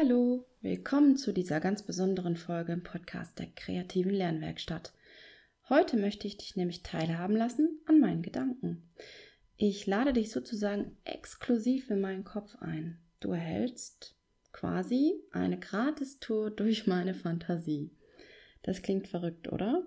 Hallo, willkommen zu dieser ganz besonderen Folge im Podcast der kreativen Lernwerkstatt. Heute möchte ich dich nämlich teilhaben lassen an meinen Gedanken. Ich lade dich sozusagen exklusiv in meinen Kopf ein. Du erhältst quasi eine Gratistour durch meine Fantasie. Das klingt verrückt, oder?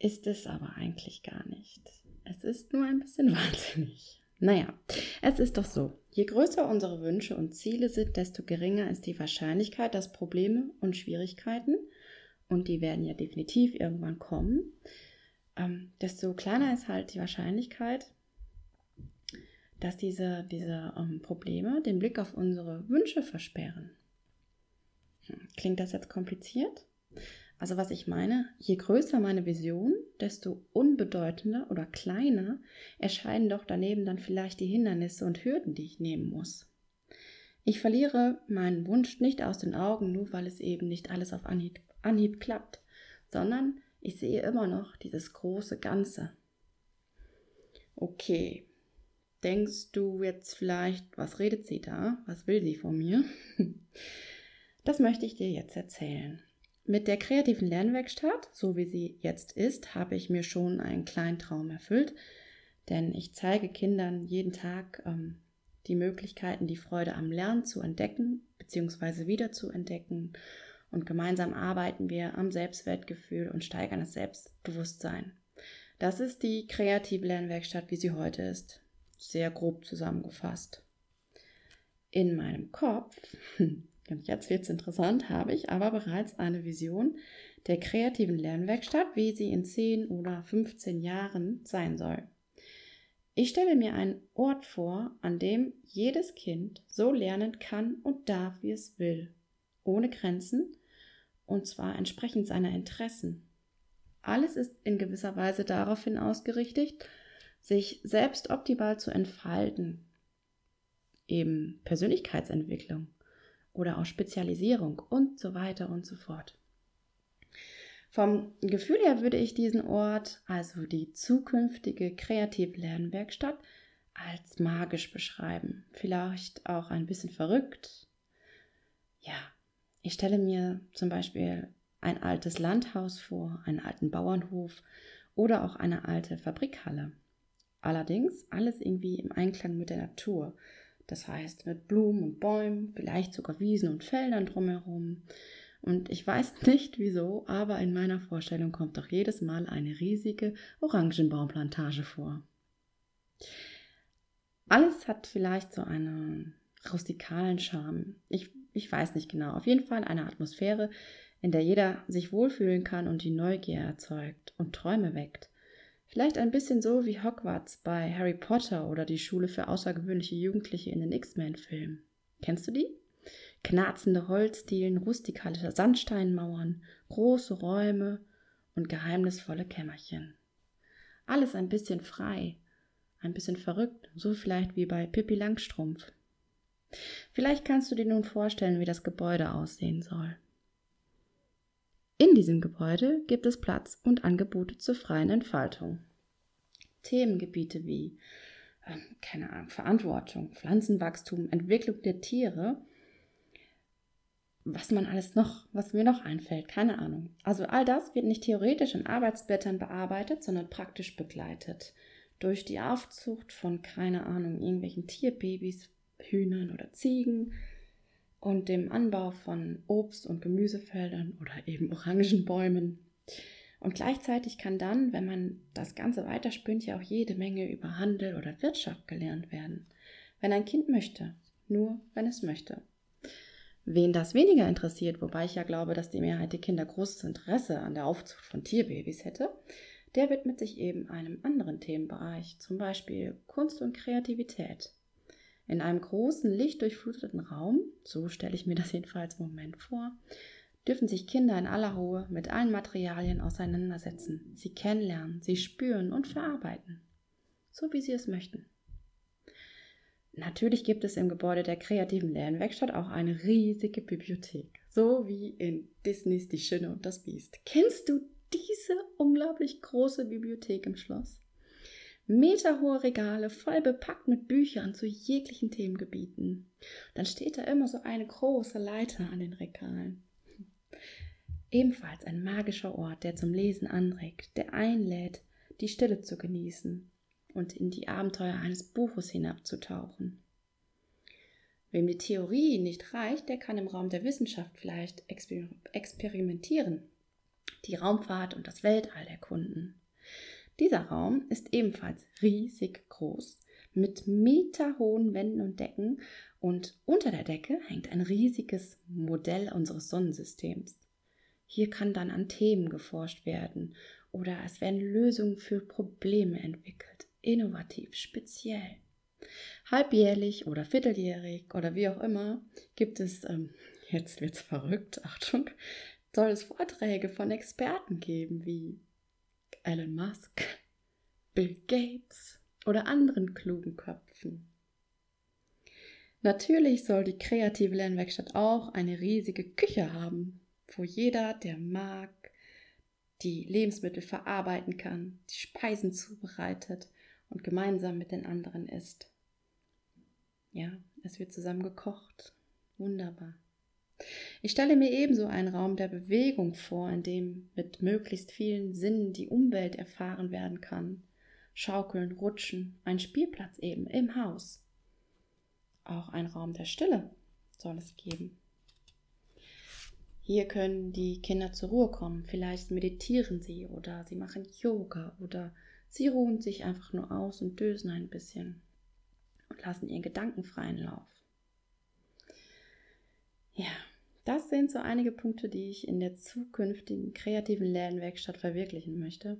Ist es aber eigentlich gar nicht. Es ist nur ein bisschen wahnsinnig. Naja, es ist doch so. Je größer unsere Wünsche und Ziele sind, desto geringer ist die Wahrscheinlichkeit, dass Probleme und Schwierigkeiten, und die werden ja definitiv irgendwann kommen, ähm, desto kleiner ist halt die Wahrscheinlichkeit, dass diese, diese ähm, Probleme den Blick auf unsere Wünsche versperren. Hm, klingt das jetzt kompliziert? Also was ich meine, je größer meine Vision, desto unbedeutender oder kleiner erscheinen doch daneben dann vielleicht die Hindernisse und Hürden, die ich nehmen muss. Ich verliere meinen Wunsch nicht aus den Augen, nur weil es eben nicht alles auf Anhieb, Anhieb klappt, sondern ich sehe immer noch dieses große Ganze. Okay, denkst du jetzt vielleicht, was redet sie da? Was will sie von mir? Das möchte ich dir jetzt erzählen. Mit der kreativen Lernwerkstatt, so wie sie jetzt ist, habe ich mir schon einen kleinen Traum erfüllt, denn ich zeige Kindern jeden Tag ähm, die Möglichkeiten, die Freude am Lernen zu entdecken bzw. wieder zu entdecken. Und gemeinsam arbeiten wir am Selbstwertgefühl und steigern das Selbstbewusstsein. Das ist die kreative Lernwerkstatt, wie sie heute ist. Sehr grob zusammengefasst. In meinem Kopf Und jetzt wird es interessant, habe ich aber bereits eine Vision der kreativen Lernwerkstatt, wie sie in 10 oder 15 Jahren sein soll. Ich stelle mir einen Ort vor, an dem jedes Kind so lernen kann und darf, wie es will, ohne Grenzen und zwar entsprechend seiner Interessen. Alles ist in gewisser Weise daraufhin ausgerichtet, sich selbst optimal zu entfalten, eben Persönlichkeitsentwicklung oder auch Spezialisierung und so weiter und so fort. Vom Gefühl her würde ich diesen Ort, also die zukünftige kreative Lernwerkstatt, als magisch beschreiben. Vielleicht auch ein bisschen verrückt. Ja, ich stelle mir zum Beispiel ein altes Landhaus vor, einen alten Bauernhof oder auch eine alte Fabrikhalle. Allerdings alles irgendwie im Einklang mit der Natur. Das heißt mit Blumen und Bäumen, vielleicht sogar Wiesen und Feldern drumherum. Und ich weiß nicht wieso, aber in meiner Vorstellung kommt doch jedes Mal eine riesige Orangenbaumplantage vor. Alles hat vielleicht so einen rustikalen Charme. Ich, ich weiß nicht genau. Auf jeden Fall eine Atmosphäre, in der jeder sich wohlfühlen kann und die Neugier erzeugt und Träume weckt. Vielleicht ein bisschen so wie Hogwarts bei Harry Potter oder die Schule für außergewöhnliche Jugendliche in den X-Men-Filmen. Kennst du die? Knarzende Holzdielen, rustikale Sandsteinmauern, große Räume und geheimnisvolle Kämmerchen. Alles ein bisschen frei, ein bisschen verrückt, so vielleicht wie bei Pippi Langstrumpf. Vielleicht kannst du dir nun vorstellen, wie das Gebäude aussehen soll. Diesem Gebäude gibt es Platz und Angebote zur freien Entfaltung. Themengebiete wie äh, keine Ahnung, Verantwortung, Pflanzenwachstum, Entwicklung der Tiere, was man alles noch, was mir noch einfällt, keine Ahnung. Also all das wird nicht theoretisch in Arbeitsblättern bearbeitet, sondern praktisch begleitet durch die Aufzucht von keine Ahnung irgendwelchen Tierbabys, Hühnern oder Ziegen, und dem Anbau von Obst- und Gemüsefeldern oder eben Orangenbäumen. Und gleichzeitig kann dann, wenn man das Ganze weiterspinnt, ja auch jede Menge über Handel oder Wirtschaft gelernt werden. Wenn ein Kind möchte, nur wenn es möchte. Wen das weniger interessiert, wobei ich ja glaube, dass die Mehrheit der Kinder großes Interesse an der Aufzucht von Tierbabys hätte, der widmet sich eben einem anderen Themenbereich, zum Beispiel Kunst und Kreativität. In einem großen, lichtdurchfluteten Raum, so stelle ich mir das jedenfalls im Moment vor, dürfen sich Kinder in aller Ruhe mit allen Materialien auseinandersetzen, sie kennenlernen, sie spüren und verarbeiten, so wie sie es möchten. Natürlich gibt es im Gebäude der kreativen Lernwerkstatt auch eine riesige Bibliothek, so wie in Disneys Die Schöne und das Biest. Kennst du diese unglaublich große Bibliothek im Schloss? Meterhohe Regale, voll bepackt mit Büchern zu jeglichen Themengebieten. Dann steht da immer so eine große Leiter an den Regalen. Ebenfalls ein magischer Ort, der zum Lesen anregt, der einlädt, die Stille zu genießen und in die Abenteuer eines Buches hinabzutauchen. Wem die Theorie nicht reicht, der kann im Raum der Wissenschaft vielleicht exper experimentieren, die Raumfahrt und das Weltall erkunden. Dieser Raum ist ebenfalls riesig groß, mit meterhohen Wänden und Decken und unter der Decke hängt ein riesiges Modell unseres Sonnensystems. Hier kann dann an Themen geforscht werden oder es werden Lösungen für Probleme entwickelt innovativ, speziell. Halbjährlich oder vierteljährig oder wie auch immer gibt es, ähm, jetzt wird's verrückt, Achtung, soll es Vorträge von Experten geben wie Elon Musk, Bill Gates oder anderen klugen Köpfen. Natürlich soll die kreative Lernwerkstatt auch eine riesige Küche haben, wo jeder, der mag, die Lebensmittel verarbeiten kann, die Speisen zubereitet und gemeinsam mit den anderen isst. Ja, es wird zusammen gekocht. Wunderbar. Ich stelle mir ebenso einen Raum der Bewegung vor, in dem mit möglichst vielen Sinnen die Umwelt erfahren werden kann. Schaukeln, Rutschen, ein Spielplatz eben im Haus. Auch ein Raum der Stille soll es geben. Hier können die Kinder zur Ruhe kommen. Vielleicht meditieren sie oder sie machen Yoga oder Sie ruhen sich einfach nur aus und dösen ein bisschen und lassen ihren Gedanken freien Lauf. Ja, das sind so einige Punkte, die ich in der zukünftigen kreativen Lernwerkstatt verwirklichen möchte.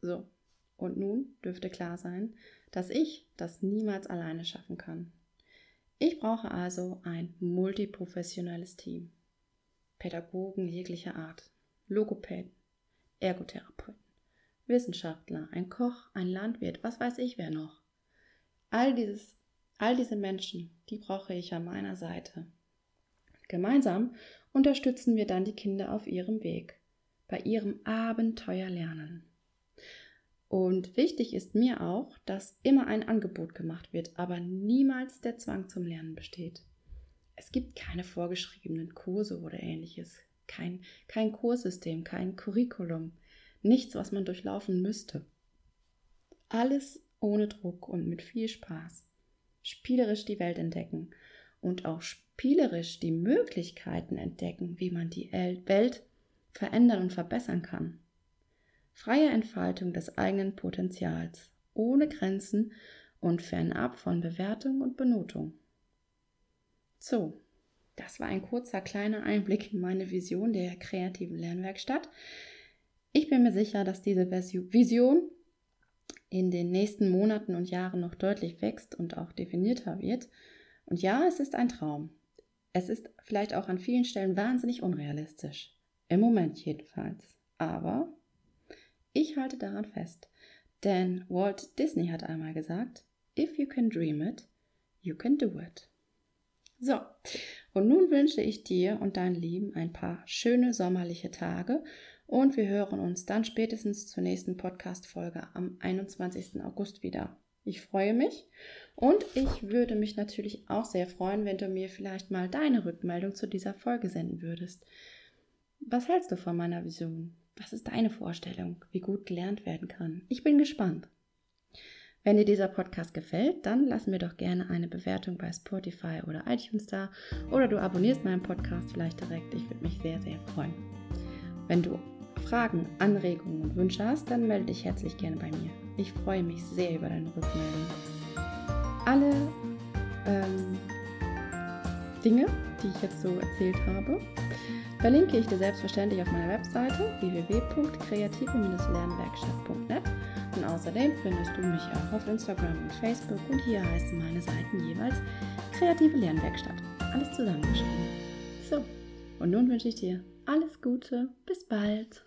So, und nun dürfte klar sein, dass ich das niemals alleine schaffen kann. Ich brauche also ein multiprofessionelles Team. Pädagogen jeglicher Art, Logopäden, Ergotherapeuten, Wissenschaftler, ein Koch, ein Landwirt, was weiß ich wer noch. All dieses, all diese Menschen, die brauche ich an meiner Seite. Gemeinsam unterstützen wir dann die Kinder auf ihrem Weg, bei ihrem Abenteuerlernen. Und wichtig ist mir auch, dass immer ein Angebot gemacht wird, aber niemals der Zwang zum Lernen besteht. Es gibt keine vorgeschriebenen Kurse oder ähnliches, kein, kein Kurssystem, kein Curriculum nichts, was man durchlaufen müsste. Alles ohne Druck und mit viel Spaß. Spielerisch die Welt entdecken und auch spielerisch die Möglichkeiten entdecken, wie man die Welt verändern und verbessern kann. Freie Entfaltung des eigenen Potenzials, ohne Grenzen und fernab von Bewertung und Benotung. So, das war ein kurzer kleiner Einblick in meine Vision der kreativen Lernwerkstatt. Ich bin mir sicher, dass diese Vision in den nächsten Monaten und Jahren noch deutlich wächst und auch definierter wird. Und ja, es ist ein Traum. Es ist vielleicht auch an vielen Stellen wahnsinnig unrealistisch. Im Moment jedenfalls. Aber ich halte daran fest. Denn Walt Disney hat einmal gesagt, If you can dream it, you can do it. So, und nun wünsche ich dir und deinen Lieben ein paar schöne sommerliche Tage und wir hören uns dann spätestens zur nächsten Podcast-Folge am 21. August wieder. Ich freue mich und ich würde mich natürlich auch sehr freuen, wenn du mir vielleicht mal deine Rückmeldung zu dieser Folge senden würdest. Was hältst du von meiner Vision? Was ist deine Vorstellung, wie gut gelernt werden kann? Ich bin gespannt. Wenn dir dieser Podcast gefällt, dann lass mir doch gerne eine Bewertung bei Spotify oder iTunes da oder du abonnierst meinen Podcast vielleicht direkt. Ich würde mich sehr, sehr freuen. Wenn du Fragen, Anregungen und Wünsche hast, dann melde dich herzlich gerne bei mir. Ich freue mich sehr über deine Rückmeldung. Alle ähm, Dinge, die ich jetzt so erzählt habe, verlinke ich dir selbstverständlich auf meiner Webseite www.kreative-lernwerkstatt.net und außerdem findest du mich auch auf Instagram und Facebook und hier heißen meine Seiten jeweils Kreative Lernwerkstatt. Alles zusammengeschrieben. So, und nun wünsche ich dir alles Gute, bis bald.